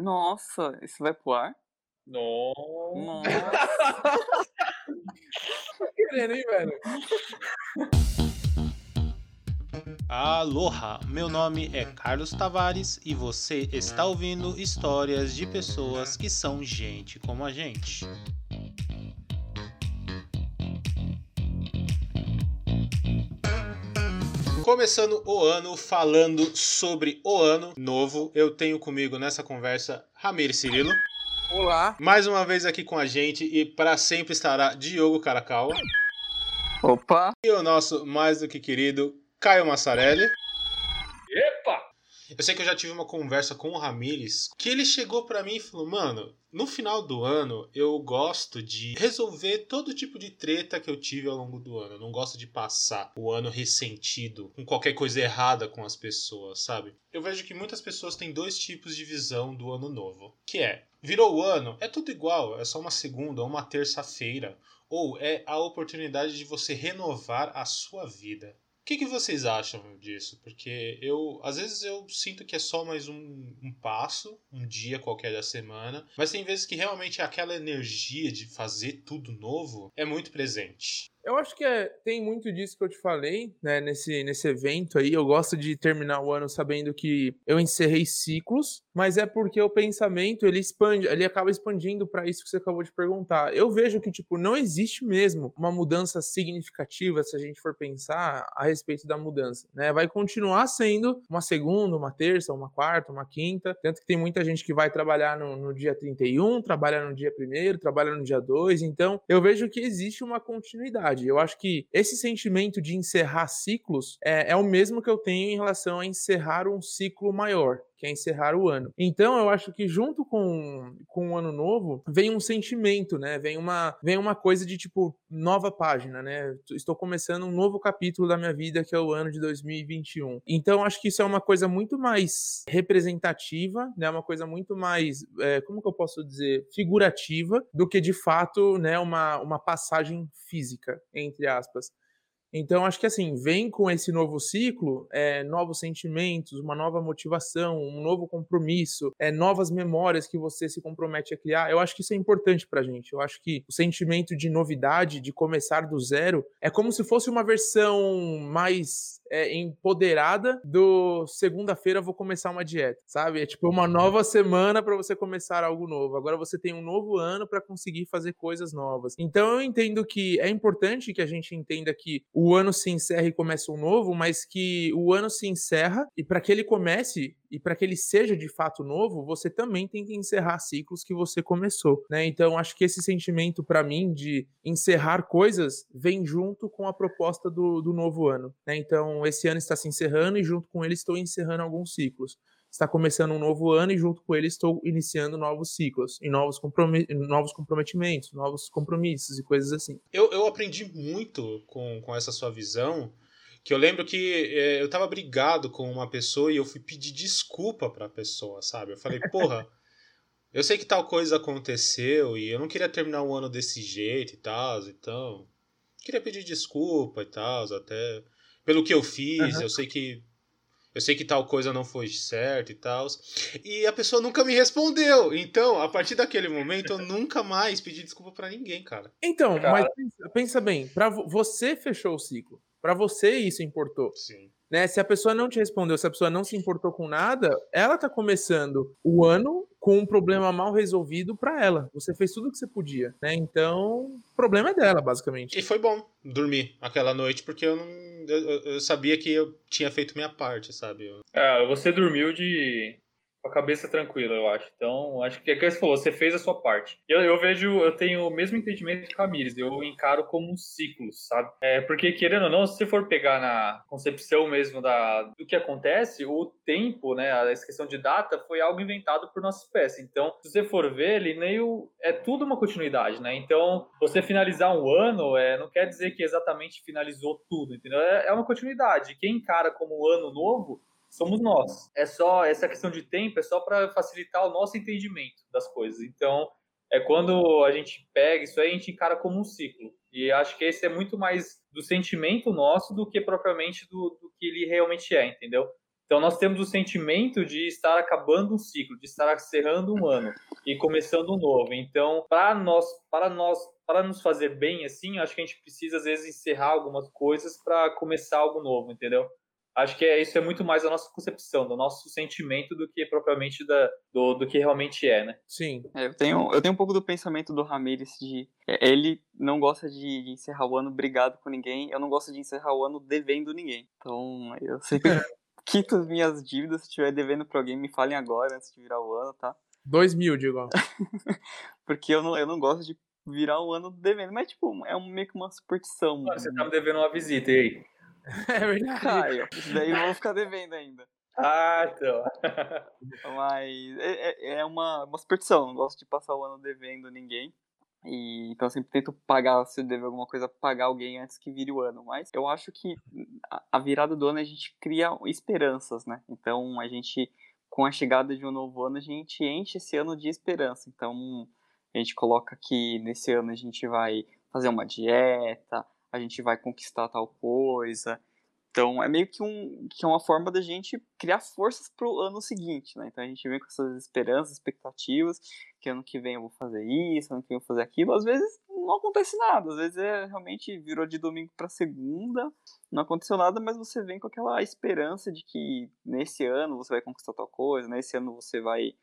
Nossa, isso vai pro ar? Nossa. Nossa. Tá querendo, hein, velho? Aloha, meu nome é Carlos Tavares e você está ouvindo histórias de pessoas que são gente como a gente. Começando o ano falando sobre o ano novo, eu tenho comigo nessa conversa Ramiro Cirilo. Olá. Mais uma vez aqui com a gente e para sempre estará Diogo Caracal. Opa. E o nosso mais do que querido Caio Massarelli. Eu sei que eu já tive uma conversa com o Ramires, que ele chegou para mim e falou: "Mano, no final do ano eu gosto de resolver todo tipo de treta que eu tive ao longo do ano. Eu não gosto de passar o ano ressentido com qualquer coisa errada com as pessoas, sabe? Eu vejo que muitas pessoas têm dois tipos de visão do ano novo, que é virou o ano, é tudo igual, é só uma segunda ou uma terça-feira, ou é a oportunidade de você renovar a sua vida. Que, que vocês acham disso? Porque eu, às vezes, eu sinto que é só mais um, um passo, um dia qualquer da semana, mas tem vezes que realmente aquela energia de fazer tudo novo é muito presente. Eu acho que é, tem muito disso que eu te falei, né, nesse, nesse evento aí. Eu gosto de terminar o ano sabendo que eu encerrei ciclos, mas é porque o pensamento, ele expande, ele acaba expandindo para isso que você acabou de perguntar. Eu vejo que, tipo, não existe mesmo uma mudança significativa se a gente for pensar a respeito da mudança, né? Vai continuar sendo uma segunda, uma terça, uma quarta, uma quinta, tanto que tem muita gente que vai trabalhar no, no dia 31, trabalha no dia 1 trabalha no dia 2, então eu vejo que existe uma continuidade. Eu acho que esse sentimento de encerrar ciclos é, é o mesmo que eu tenho em relação a encerrar um ciclo maior que é encerrar o ano. Então eu acho que junto com, com o ano novo vem um sentimento, né? Vem uma, vem uma coisa de tipo nova página, né? Estou começando um novo capítulo da minha vida que é o ano de 2021. Então acho que isso é uma coisa muito mais representativa, né? Uma coisa muito mais, é, como que eu posso dizer, figurativa do que de fato, né? Uma, uma passagem física entre aspas. Então, acho que assim, vem com esse novo ciclo, é, novos sentimentos, uma nova motivação, um novo compromisso, é, novas memórias que você se compromete a criar. Eu acho que isso é importante pra gente. Eu acho que o sentimento de novidade, de começar do zero, é como se fosse uma versão mais é, empoderada do segunda-feira vou começar uma dieta, sabe? É tipo uma nova semana para você começar algo novo. Agora você tem um novo ano para conseguir fazer coisas novas. Então eu entendo que é importante que a gente entenda que o ano se encerra e começa um novo, mas que o ano se encerra e para que ele comece e para que ele seja de fato novo, você também tem que encerrar ciclos que você começou, né? Então acho que esse sentimento para mim de encerrar coisas vem junto com a proposta do, do novo ano, né? Então esse ano está se encerrando e junto com ele estou encerrando alguns ciclos. Está começando um novo ano e junto com ele estou iniciando novos ciclos e novos, compromet novos comprometimentos, novos compromissos e coisas assim. Eu, eu aprendi muito com, com essa sua visão que eu lembro que é, eu tava brigado com uma pessoa e eu fui pedir desculpa pra pessoa, sabe? Eu falei, porra, eu sei que tal coisa aconteceu e eu não queria terminar o ano desse jeito e tal, então. Queria pedir desculpa e tal, até pelo que eu fiz, uhum. eu sei que. Eu sei que tal coisa não foi certo e tal. E a pessoa nunca me respondeu. Então, a partir daquele momento, eu nunca mais pedi desculpa para ninguém, cara. Então, cara. mas pensa, pensa bem, para você fechou o ciclo. Para você isso importou. Sim. Né? Se a pessoa não te respondeu, se a pessoa não se importou com nada, ela tá começando o ano com um problema mal resolvido para ela. Você fez tudo o que você podia, né? Então, o problema é dela, basicamente. E foi bom dormir aquela noite, porque eu não. Eu, eu sabia que eu tinha feito minha parte, sabe? Eu... É, você dormiu de com a cabeça tranquila, eu acho. Então, acho que é que você falou, você fez a sua parte. Eu, eu vejo, eu tenho o mesmo entendimento com a Mires, eu encaro como um ciclo, sabe? É, porque, querendo ou não, se você for pegar na concepção mesmo da, do que acontece, o tempo, né, a questão de data, foi algo inventado por nossa espécie. Então, se você for ver, ele meio. É tudo uma continuidade, né? Então, você finalizar um ano é, não quer dizer que exatamente finalizou tudo, entendeu? É, é uma continuidade. Quem encara como um ano novo somos nós. É só essa questão de tempo é só para facilitar o nosso entendimento das coisas. Então, é quando a gente pega isso aí, a gente encara como um ciclo. E acho que esse é muito mais do sentimento nosso do que propriamente do, do que ele realmente é, entendeu? Então nós temos o sentimento de estar acabando um ciclo, de estar encerrando um ano e começando um novo. Então, para nós, para nós, para nos fazer bem assim, acho que a gente precisa às vezes encerrar algumas coisas para começar algo novo, entendeu? Acho que é, isso é muito mais a nossa concepção, do nosso sentimento do que propriamente da, do, do que realmente é, né? Sim. É, eu, tenho, eu tenho um pouco do pensamento do Ramirez de. é, Ele não gosta de, de encerrar o ano brigado com ninguém, eu não gosto de encerrar o ano devendo ninguém. Então, eu sempre quito as minhas dívidas. Se estiver devendo pra alguém, me falem agora, antes de virar o ano, tá? Dois mil, digo. Porque eu não, eu não gosto de virar o ano devendo. Mas, tipo, é um, meio que uma superstição. Ah, Você tá me devendo uma visita, e aí? É verdade. Caio. Isso daí eu vou ficar devendo ainda. Ah, então. Mas é, é- é uma, uma superstição. Não gosto de passar o ano devendo ninguém. E, então eu sempre tento pagar, se eu dever alguma coisa, pagar alguém antes que vire o ano. Mas eu acho que a, a virada do ano a gente cria esperanças, né? Então a gente, com a chegada de um novo ano, a gente enche esse ano de esperança. Então a gente coloca que nesse ano a gente vai fazer uma dieta, a gente vai conquistar tal coisa. Então é meio que, um, que uma forma da gente criar forças pro ano seguinte, né? Então a gente vem com essas esperanças, expectativas, que ano que vem eu vou fazer isso, ano que vem eu vou fazer aquilo. Às vezes não acontece nada, às vezes é realmente virou de domingo para segunda, não aconteceu nada, mas você vem com aquela esperança de que nesse ano você vai conquistar tal coisa, nesse ano você vai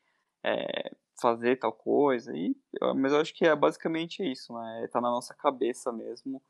é, fazer tal coisa. E, mas eu acho que é basicamente isso, né? Tá na nossa cabeça mesmo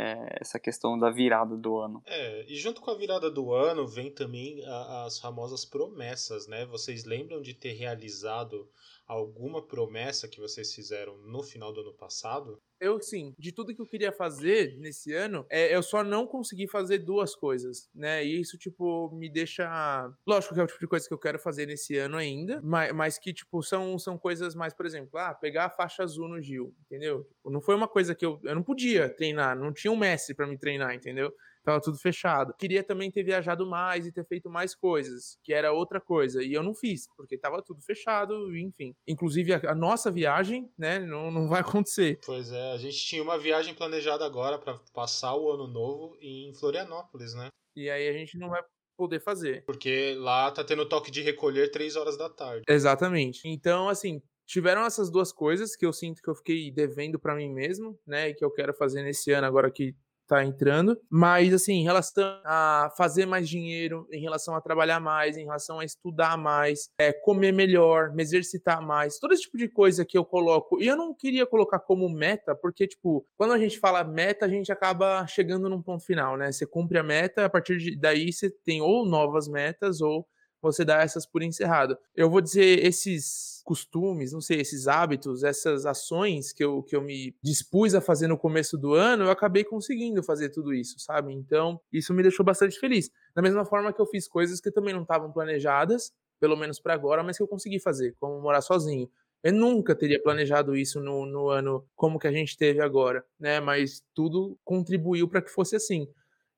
é, essa questão da virada do ano. É, e junto com a virada do ano vem também a- as famosas promessas, né? Vocês lembram de ter realizado alguma promessa que vocês fizeram no final do ano passado? Eu, sim, de tudo que eu queria fazer nesse ano, é, eu só não consegui fazer duas coisas, né? E isso, tipo, me deixa. Lógico que é o tipo de coisa que eu quero fazer nesse ano ainda, mas, mas que, tipo, são, são coisas mais, por exemplo, ah, pegar a faixa azul no Gil, entendeu? Tipo, não foi uma coisa que eu. Eu não podia treinar, não tinha um mestre pra me treinar, entendeu? Tava tudo fechado. Queria também ter viajado mais e ter feito mais coisas, que era outra coisa. E eu não fiz, porque tava tudo fechado, enfim. Inclusive, a, a nossa viagem, né, não, não vai acontecer. Pois é, a gente tinha uma viagem planejada agora para passar o ano novo em Florianópolis, né? E aí a gente não vai poder fazer. Porque lá tá tendo toque de recolher 3 horas da tarde. Exatamente. Então, assim, tiveram essas duas coisas que eu sinto que eu fiquei devendo pra mim mesmo, né? E que eu quero fazer nesse ano agora que tá entrando. Mas, assim, em relação a fazer mais dinheiro, em relação a trabalhar mais, em relação a estudar mais, é, comer melhor, me exercitar mais, todo esse tipo de coisa que eu coloco. E eu não queria colocar como meta, porque, tipo, quando a gente fala meta, a gente acaba chegando num ponto final, né? Você cumpre a meta, a partir daí você tem ou novas metas ou você dá essas por encerrado. Eu vou dizer esses costumes, não sei, esses hábitos, essas ações que eu, que eu me dispus a fazer no começo do ano, eu acabei conseguindo fazer tudo isso, sabe? Então, isso me deixou bastante feliz. Da mesma forma que eu fiz coisas que também não estavam planejadas, pelo menos para agora, mas que eu consegui fazer, como morar sozinho. Eu nunca teria planejado isso no, no ano como que a gente teve agora, né? Mas tudo contribuiu para que fosse assim.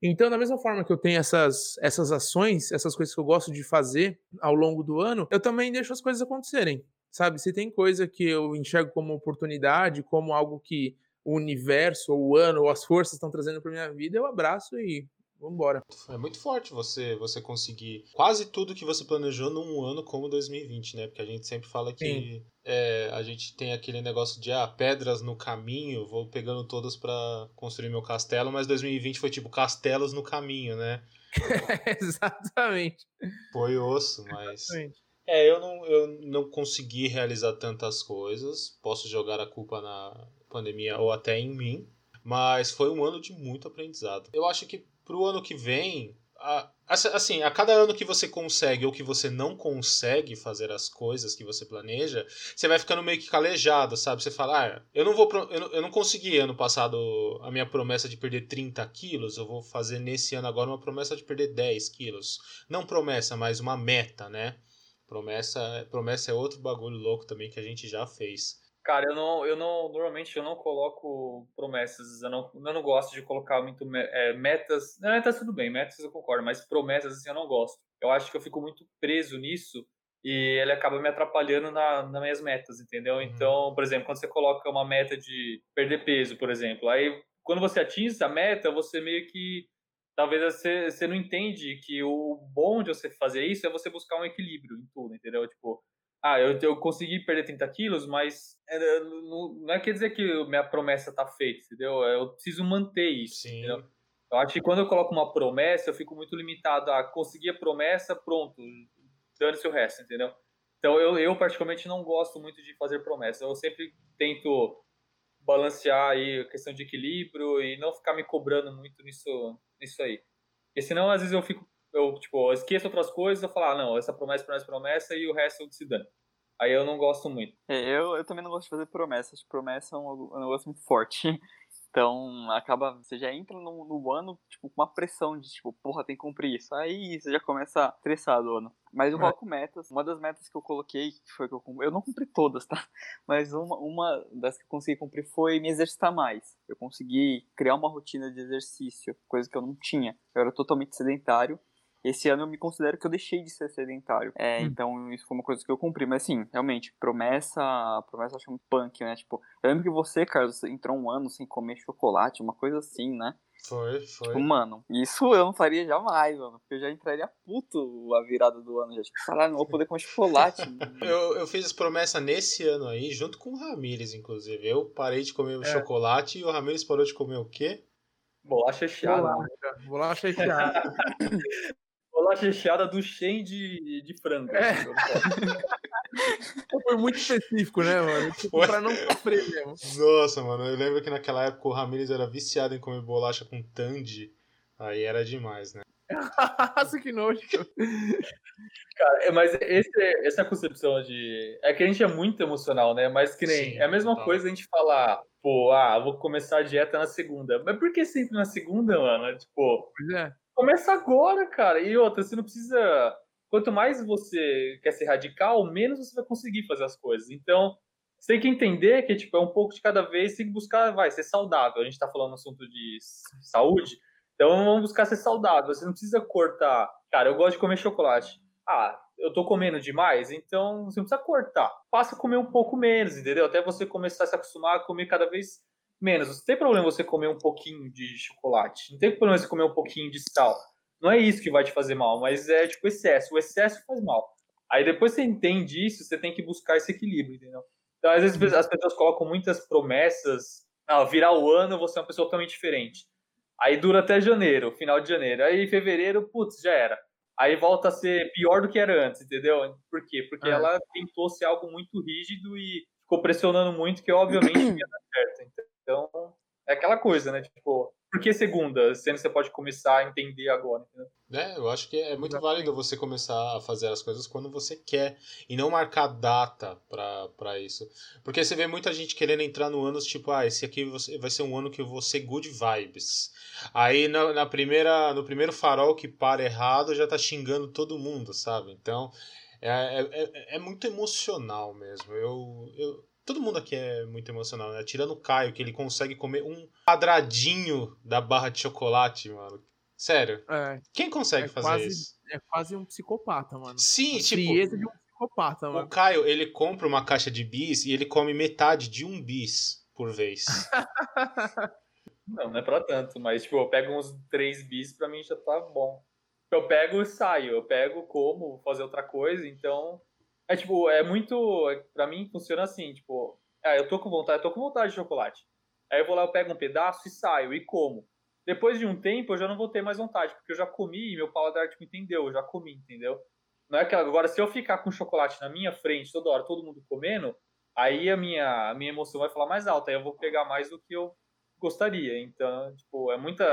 Então, da mesma forma que eu tenho essas, essas ações, essas coisas que eu gosto de fazer ao longo do ano, eu também deixo as coisas acontecerem, sabe? Se tem coisa que eu enxergo como oportunidade, como algo que o universo, ou o ano, ou as forças estão trazendo para minha vida, eu abraço e vambora. É muito forte você você conseguir quase tudo que você planejou num ano como 2020, né? Porque a gente sempre fala que é, a gente tem aquele negócio de ah, pedras no caminho, vou pegando todas pra construir meu castelo, mas 2020 foi tipo castelos no caminho, né? Exatamente. Foi osso, mas. Exatamente. É, eu não, eu não consegui realizar tantas coisas. Posso jogar a culpa na pandemia ou até em mim. Mas foi um ano de muito aprendizado. Eu acho que pro ano que vem. a- assim, a cada ano que você consegue ou que você não consegue fazer as coisas que você planeja, você vai ficando meio que calejado, sabe? Você fala, ah, eu não vou. Eu não, eu não consegui ano passado a minha promessa de perder 30 quilos, eu vou fazer nesse ano agora uma promessa de perder 10 quilos. Não promessa, mas uma meta, né? Promessa, promessa é outro bagulho louco também que a gente já fez. Cara, eu não, eu não, normalmente eu não coloco promessas, eu não, eu não gosto de colocar muito é, metas, não, metas tudo bem, metas eu concordo, mas promessas assim eu não gosto. Eu acho que eu fico muito preso nisso e ele acaba me atrapalhando na, nas minhas metas, entendeu? Uhum. Então, por exemplo, quando você coloca uma meta de perder peso, por exemplo, aí quando você atinge essa meta, você meio que talvez você, você não entende que o bom de você fazer isso é você buscar um equilíbrio em tudo, entendeu? Tipo, ah, eu, eu consegui perder 30 quilos, mas é, não, não, é quer dizer que minha promessa tá feita, entendeu? Eu preciso manter isso, Sim. entendeu? Eu acho que quando eu coloco uma promessa, eu fico muito limitado a conseguir a promessa, pronto, dane-se o resto, entendeu? Então eu, eu particularmente não gosto muito de fazer promessas. Eu sempre tento balancear aí a questão de equilíbrio e não ficar me cobrando muito nisso, nisso aí. Porque senão às vezes eu fico eu, tipo, eu esqueço outras coisas, eu falo, ah, não, essa promessa, promessa, promessa, e o resto eu se dane. Aí eu não gosto muito. É, eu, eu também não gosto de fazer promessas. Promessa é um, um negócio muito forte. Então, acaba, você já entra no, no, ano, tipo, com uma pressão de, tipo, porra, tem que cumprir isso. Aí você já começa estressado o ano. Mas eu é. coloco metas. Uma das metas que eu coloquei, que foi que eu cumpri, eu não cumpri todas, tá? Mas uma, uma das que eu consegui cumprir foi me exercitar mais. Eu consegui criar uma rotina de exercício, coisa que eu não tinha. Eu era totalmente sedentário esse ano eu me considero que eu deixei de ser sedentário. É, hum. Então isso foi uma coisa que eu cumpri. Mas assim, realmente, promessa. Promessa eu acho muito punk, né? Tipo, eu lembro que você, Carlos, entrou um ano sem comer chocolate, uma coisa assim, né? Foi, foi. Tipo, mano, isso eu não faria jamais, mano. Porque eu já entraria puto a virada do ano. Já, tipo, caralho, não vou poder comer chocolate. eu, eu fiz essa promessa nesse ano aí, junto com o Ramires, inclusive. Eu parei de comer é. chocolate e o Ramires parou de comer o quê? Bolacha recheada. Bolacha, bolacha recheada. bolacha recheada do Shen de, de frango. É. Foi muito específico, né, mano? Tipo, pra não sofrer mesmo. Nossa, mano, eu lembro que naquela época o Ramirez era viciado em comer bolacha com tandy. Aí era demais, né? Nossa, que nojo. Cara, é, mas esse, essa concepção de. É que a gente é muito emocional, né? Mas que nem. Sim, é a mesma tá. coisa a gente falar, pô, ah, vou começar a dieta na segunda. Mas por que sempre na segunda, mano? Tipo. Pois é. Começa agora, cara. E outra, você não precisa. Quanto mais você quer ser radical, menos você vai conseguir fazer as coisas. Então, você tem que entender que tipo, é um pouco de cada vez, tem que buscar, vai, ser saudável. A gente tá falando no assunto de saúde, então vamos buscar ser saudável. Você não precisa cortar. Cara, eu gosto de comer chocolate. Ah, eu tô comendo demais, então você não precisa cortar. Passa a comer um pouco menos, entendeu? Até você começar a se acostumar a comer cada vez menos. Não tem problema você comer um pouquinho de chocolate. Não tem problema você comer um pouquinho de sal. Não é isso que vai te fazer mal, mas é tipo excesso. O excesso faz mal. Aí depois você entende isso, você tem que buscar esse equilíbrio, entendeu? Então, às vezes as pessoas colocam muitas promessas. Ah, virar o ano, você é uma pessoa totalmente diferente. Aí dura até janeiro, final de janeiro. Aí em fevereiro, putz, já era. Aí volta a ser pior do que era antes, entendeu? Por quê? Porque é. ela tentou ser algo muito rígido e ficou pressionando muito, que obviamente não ia dar certo. Então, é aquela coisa, né? Tipo, por que segunda? Sendo que você pode começar a entender agora, entendeu? É, eu acho que é muito válido você começar a fazer as coisas quando você quer e não marcar data para isso. Porque você vê muita gente querendo entrar no ano, tipo, ah, esse aqui vai ser um ano que eu vou ser good vibes. Aí na, na primeira, no primeiro farol que para errado já tá xingando todo mundo, sabe? Então é, é, é, é muito emocional mesmo. Eu, eu, Todo mundo aqui é muito emocional, né? Tirando o Caio, que ele consegue comer um quadradinho da barra de chocolate, mano. Sério. É, Quem consegue é fazer quase, isso? É quase um psicopata, mano. Sim, a tipo. de um psicopata, mano. O Caio, ele compra uma caixa de bis e ele come metade de um bis por vez. não, não é pra tanto, mas, tipo, eu pego uns três bis, pra mim já tá bom. Eu pego e saio, eu pego, como, vou fazer outra coisa, então é tipo, é muito. Pra mim funciona assim, tipo, ah, eu tô com vontade, eu tô com vontade de chocolate. Aí eu vou lá, eu pego um pedaço e saio e como. Depois de um tempo eu já não vou ter mais vontade, porque eu já comi e meu paladar tipo, entendeu, eu já comi, entendeu? Não é aquela. Agora, se eu ficar com chocolate na minha frente toda hora, todo mundo comendo, aí a minha, a minha emoção vai falar mais alta, aí eu vou pegar mais do que eu gostaria. Então, tipo, é muita.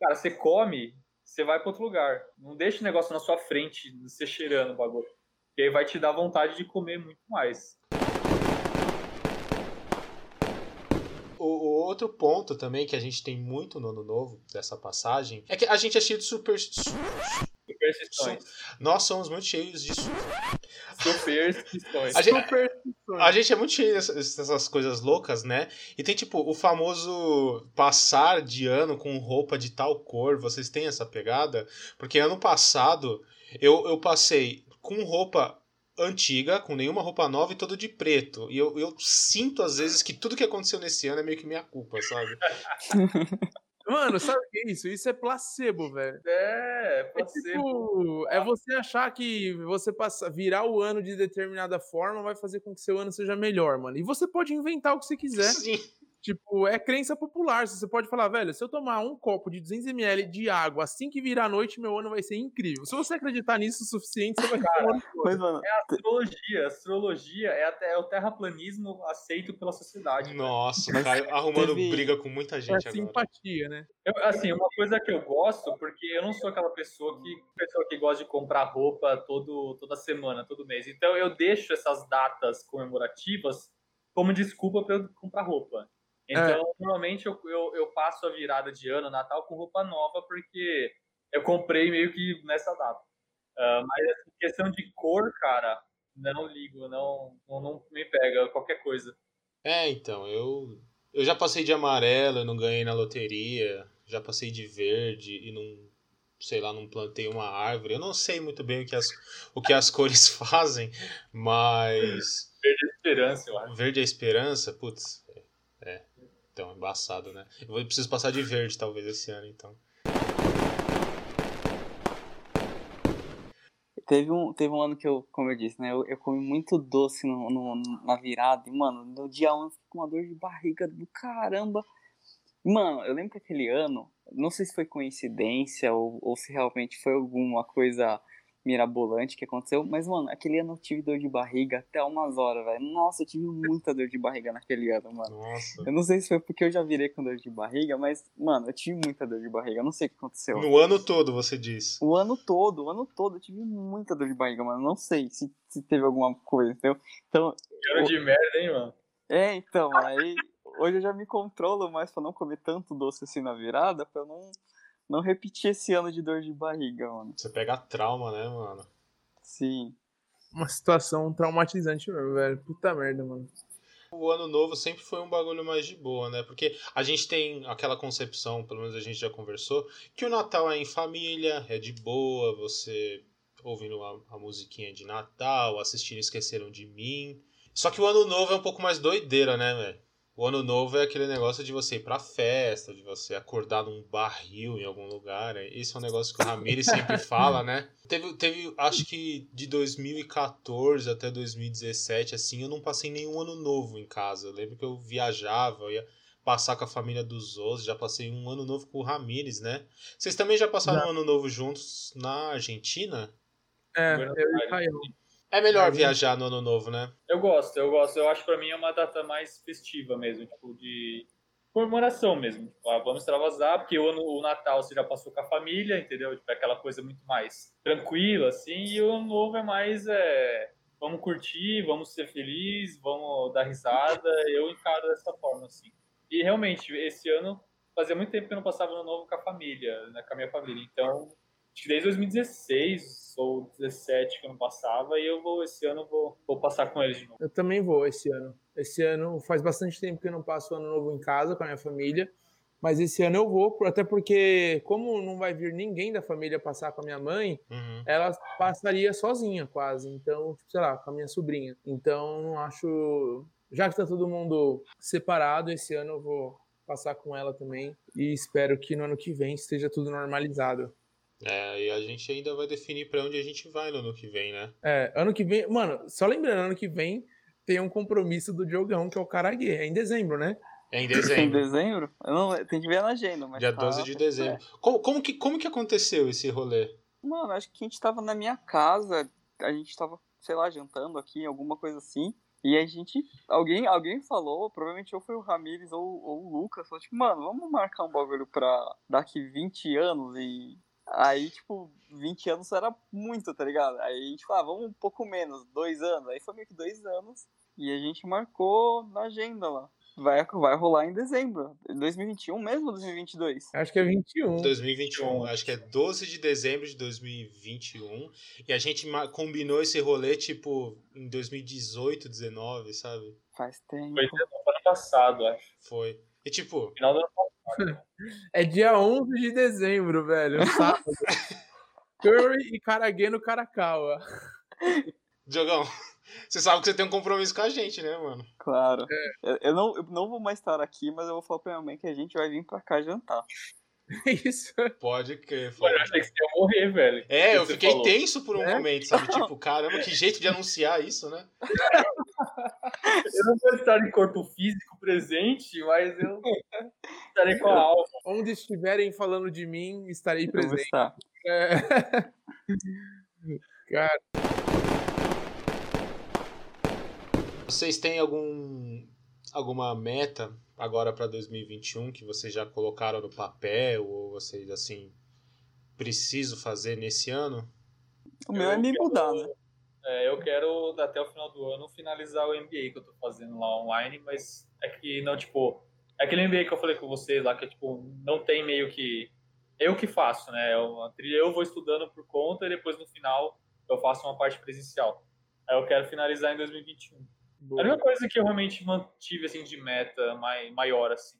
Cara, você come, você vai para outro lugar. Não deixa o negócio na sua frente, você cheirando o bagulho. E aí vai te dar vontade de comer muito mais. O, outro ponto também que a gente tem muito no ano novo dessa passagem é que a gente é cheio de super. Superstições. Nós somos muito cheios de. Superstições. A gente, a gente é muito cheio dessas, dessas coisas loucas, né? E tem tipo o famoso passar de ano com roupa de tal cor. Vocês têm essa pegada? Porque ano passado eu, eu passei com roupa antiga, com nenhuma roupa nova e todo de preto. E eu, eu sinto às vezes que tudo que aconteceu nesse ano é meio que minha culpa, sabe? Mano, sabe o que é isso? Isso é placebo, velho. É, É placebo. tipo, é você achar que você passa, virar o ano de determinada forma vai fazer com que seu ano seja melhor, mano. E você pode inventar o que você quiser. Sim. Tipo, é crença popular. Você pode falar, velho, se eu tomar um copo de 200ml de água assim que virar a noite, meu ano vai ser incrível. Se você acreditar nisso o suficiente, você vai ter um. Mas, mano, Astrologia. Astrologia é, até, é o terraplanismo aceito pela sociedade. velho. Nossa, Caio arrumando teve- briga com muita É gente agora. simpatia, né? Eu, assim, uma coisa que eu gosto, porque eu não sou aquela pessoa que, pessoa que gosta de comprar roupa todo, toda semana, todo mês. Então eu deixo essas datas comemorativas como desculpa para eu comprar roupa. Então, normalmente eu, eu, eu passo a virada de ano, Natal, com roupa nova, porque eu comprei meio que nessa data. Ah, mas assim, questão de cor, cara, não ligo, não, não, não me pega qualquer coisa. É, então, eu eu já passei de amarelo e não ganhei na loteria, já passei de verde e não, sei lá, não plantei uma árvore. Eu não sei muito bem o que as, o que as cores fazem, mas Esperança, eu acho. verde é esperança, putz, é, é. Então, embaçado, né? Eu vou- preciso passar de verde talvez esse ano, então. teve um, teve um ano que eu, como eu disse, né? Eu, eu comi muito doce no, no- na virada. E, mano, no dia 1 eu fiquei com uma dor de barriga do caramba. Mano, eu lembro que aquele ano, não sei se foi coincidência ou, ou se realmente foi alguma coisa mirabolante que aconteceu, mas, mano, aquele ano eu tive dor de barriga até umas horas, velho. Nossa, eu tive muita dor de barriga naquele ano, mano. Nossa. Eu não sei se foi porque eu já virei com dor de barriga, mas, mano, eu tive muita dor de barriga. Eu não sei o que aconteceu. No ano todo, você diz. O ano todo, o ano todo eu tive muita dor de barriga, mano. Não sei se, se teve alguma coisa, entendeu? Então, Cheiro de merda, hein, mano? é, então, aí hoje eu já me controlo mais pra não comer tanto doce assim na virada, pra eu não, não repetir esse ano de dor de barriga, mano. Você pega trauma, né, mano? Sim. Uma situação traumatizante mesmo, velho. Puta merda, mano. O ano novo sempre foi um bagulho mais de boa, né? Porque a gente tem aquela concepção, pelo menos a gente já conversou, que o Natal é em família, é de boa, você ouvindo a, a musiquinha de Natal, assistindo Esqueceram de Mim. Só que o ano novo é um pouco mais doideira, né, velho? O ano novo é aquele negócio de você ir pra festa, de você acordar num barril em algum lugar. né? Esse é um negócio que o Ramirez sempre fala, né? Teve, teve, acho que de 2014 até 2017, assim, eu não passei nenhum ano novo em casa. Eu lembro que eu viajava, eu ia passar com a família dos outros, já passei um ano novo com o Ramires, né? Vocês também já passaram Já. um ano novo juntos na Argentina? É, eu e. Caio. É melhor Mas- viajar no ano novo, né? Eu gosto, eu gosto. Eu acho que pra mim é uma data mais festiva mesmo, tipo, de comemoração mesmo. Tipo, ah, vamos extravasar, porque o, ano, o Natal você já passou com a família, entendeu? Tipo, é aquela coisa muito mais tranquila, assim, e o ano novo é mais, é, vamos curtir, vamos ser felizes, vamos dar risada. Eu encaro dessa forma, assim. E realmente, esse ano, fazia muito tempo que eu não passava ano novo com a família, né, com a minha família. Então, acho que desde 2016 ou 2017 que eu não passava, e eu vou, esse ano, vou, vou passar com eles de novo. Eu também vou esse ano. Esse ano faz bastante tempo que eu não passo o ano novo em casa com a minha família. Mas esse ano eu vou, até porque, como não vai vir ninguém da família passar com a minha mãe, Uhum. ela passaria sozinha quase. Então, tipo, sei lá, com a minha sobrinha. Então, não acho. Já que tá todo mundo separado, esse ano eu vou passar com ela também. E espero que no ano que vem esteja tudo normalizado. É, e a gente ainda vai definir pra onde a gente vai no ano que vem, né? É, ano que vem. Mano, só lembrando, ano que vem tem um compromisso do Diogão, que é o Caraguê. É em dezembro, né? É em Em dezembro. dezembro? Eu não, tem que ver na agenda, mas. Dia tá- 12 de dezembro. Como, como, que, como que aconteceu esse rolê? Mano, acho que a gente tava na minha casa, a gente tava, sei lá, jantando aqui, alguma coisa assim. E a gente. Alguém, alguém falou, provavelmente ou foi o Ramires ou, ou o Lucas, falou, tipo, mano, vamos marcar um bagulho pra daqui 20 anos e. Aí, tipo, 20 anos era muito, tá ligado? Aí a gente falou, ah, vamos um pouco menos, dois anos. Aí foi meio que dois anos. E a gente marcou na agenda lá. Vai, vai rolar em dezembro. 2021 mesmo ou 2022? Acho que é 21. 2021, acho que é 12 de dezembro de 2021. E a gente combinou esse rolê, tipo, em 2018, 19, sabe? Faz tempo. Foi no ano passado, acho. Foi. E tipo, Final do ano É dia 11 de dezembro, velho. sábado. Curry e Caraguê no Caracaua. Diogão, Você sabe que você tem um compromisso com a gente, né, mano? Claro. Eu, eu não, eu não vou mais estar aqui, mas eu vou falar pra minha mãe que a gente vai vir pra cá jantar. Isso. Pode crer. Pode. eu achei que você ia morrer, velho. É, eu fiquei falou. tenso por um É? momento, sabe? Tipo, caramba, que jeito de anunciar isso, né? Eu não vou estar em corpo físico presente, mas eu estarei com a alma. Onde estiverem falando de mim, estarei Eu vou presente. estar. É. Cara, Vocês têm algum alguma meta agora pra 2021 que vocês já colocaram no papel ou vocês assim preciso fazer nesse ano? O meu é me mudar, né? É, eu quero, até o final do ano, finalizar o MBA que eu tô fazendo lá online, mas é que não, tipo, é aquele MBA que eu falei com vocês lá, que, tipo, não tem meio que. Eu que faço, né? É uma trilha, eu vou estudando por conta e depois no final eu faço uma parte presencial. Aí eu quero finalizar em 2021. A boa. única coisa que eu realmente mantive, assim, de meta mai, maior, assim.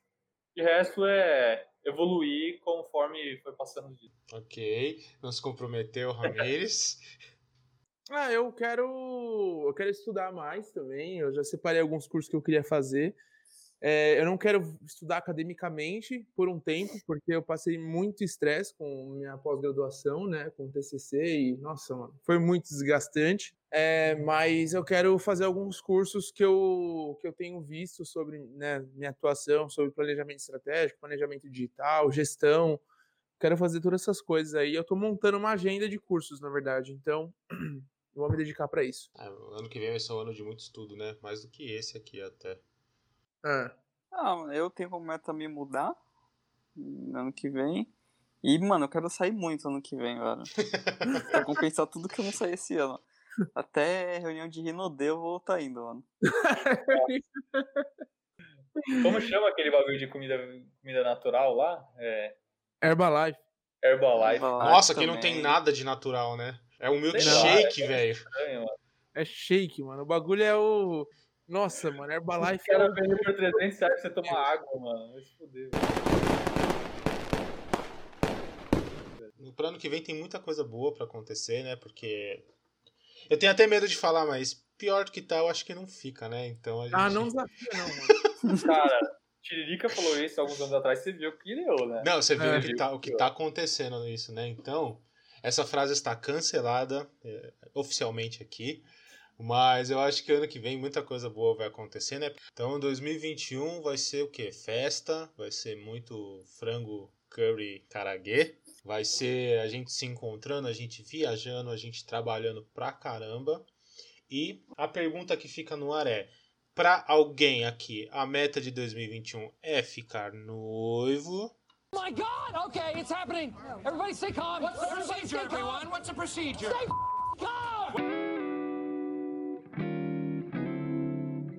De resto é evoluir conforme foi passando o dia. Ok, não se comprometeu, Ramires. Ah, eu quero. Eu quero estudar mais também. Eu já separei alguns cursos que eu queria fazer. É, eu não quero estudar academicamente por um tempo, porque eu passei muito estresse com minha pós-graduação, né? Com o TCC e, nossa, mano, foi muito desgastante. É, mas eu quero fazer alguns cursos que eu, que eu tenho visto sobre né, minha atuação, sobre planejamento estratégico, planejamento digital, gestão. Quero fazer todas essas coisas aí. Eu tô montando uma agenda de cursos, na verdade. Então, vou me dedicar para isso. O ano que vem vai ser um ano de muito estudo, né? Mais do que esse aqui até. Ah, Ah, eu tenho como meta me mudar no ano que vem. E, mano, eu quero sair muito ano que vem, velho. pra compensar tudo que eu não saí esse ano. Até reunião de Rinodê eu vou estar indo, mano. Como chama aquele bagulho de comida, comida natural lá? É, Herbalife. Herbalife. Nossa, que não tem nada de natural, né? É um milkshake, é velho. estranho. É shake, mano. O bagulho é o. Nossa, mano, Os Herbalife é caras o... vendem por 300 reais pra você tomar água, mano. Vai se fuder. Pro ano que vem tem muita coisa boa pra acontecer, né? Porque. Eu tenho até medo de falar, mas pior do que tá, eu acho que não fica, né? Então a gente. Ah, não desafia, não, mano. Cara, Tiririca falou isso alguns anos atrás, você viu que deu, né? Não, você viu É. o, que tá, o que tá acontecendo nisso, né? Então, essa frase está cancelada é, oficialmente aqui. Mas eu acho que ano que vem muita coisa boa vai acontecer, né? Então, 2021 vai ser o quê? Festa, vai ser muito frango curry caraguê. Vai ser a gente se encontrando, a gente viajando, a gente trabalhando pra caramba. E a pergunta que fica no ar é: pra alguém aqui, a meta de 2021 é ficar noivo? My God! Okay, it's happening. Everybody stay calm. What's the procedure, everyone? What's the procedure? Stay calm.